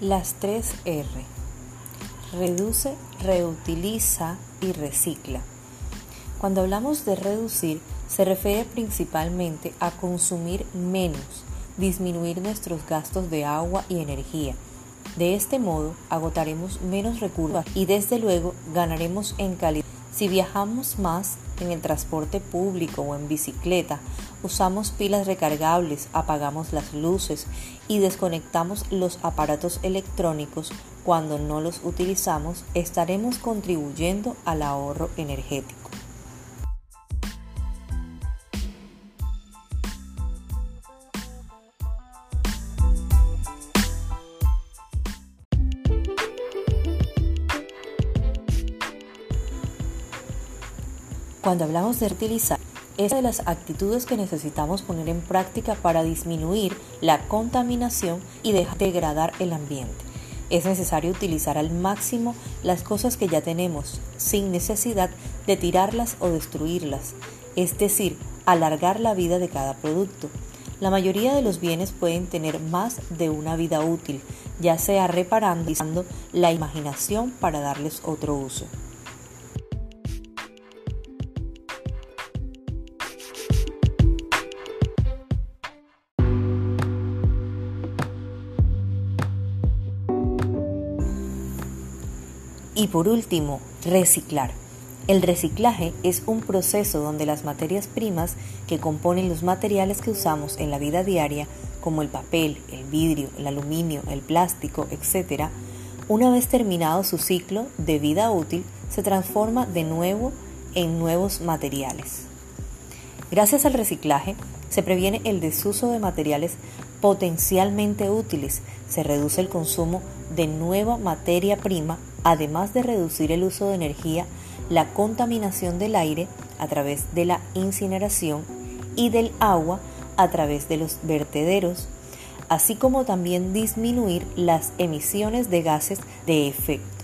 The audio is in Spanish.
Las tres R. Reduce, reutiliza y recicla. Cuando hablamos de reducir, se refiere principalmente a consumir menos, disminuir nuestros gastos de agua y energía. De este modo, agotaremos menos recursos y desde luego ganaremos en calidad. Si viajamos más en el transporte público o en bicicleta, usamos pilas recargables, apagamos las luces y desconectamos los aparatos electrónicos cuando no los utilizamos, estaremos contribuyendo al ahorro energético. Cuando hablamos de utilizar, es de las actitudes que necesitamos poner en práctica para disminuir la contaminación y degradar el ambiente. Es necesario utilizar al máximo las cosas que ya tenemos, sin necesidad de tirarlas o destruirlas, es decir, alargar la vida de cada producto. La mayoría de los bienes pueden tener más de una vida útil, ya sea reparando la imaginación para darles otro uso. Y por último, reciclar. El reciclaje es un proceso donde las materias primas que componen los materiales que usamos en la vida diaria, como el papel, el vidrio, el aluminio, el plástico, etc., una vez terminado su ciclo de vida útil, se transforma de nuevo en nuevos materiales. Gracias al reciclaje, se previene el desuso de materiales potencialmente útiles, se reduce el consumo de nueva materia prima además de reducir el uso de energía, la contaminación del aire a través de la incineración y del agua a través de los vertederos, así como también disminuir las emisiones de gases de efecto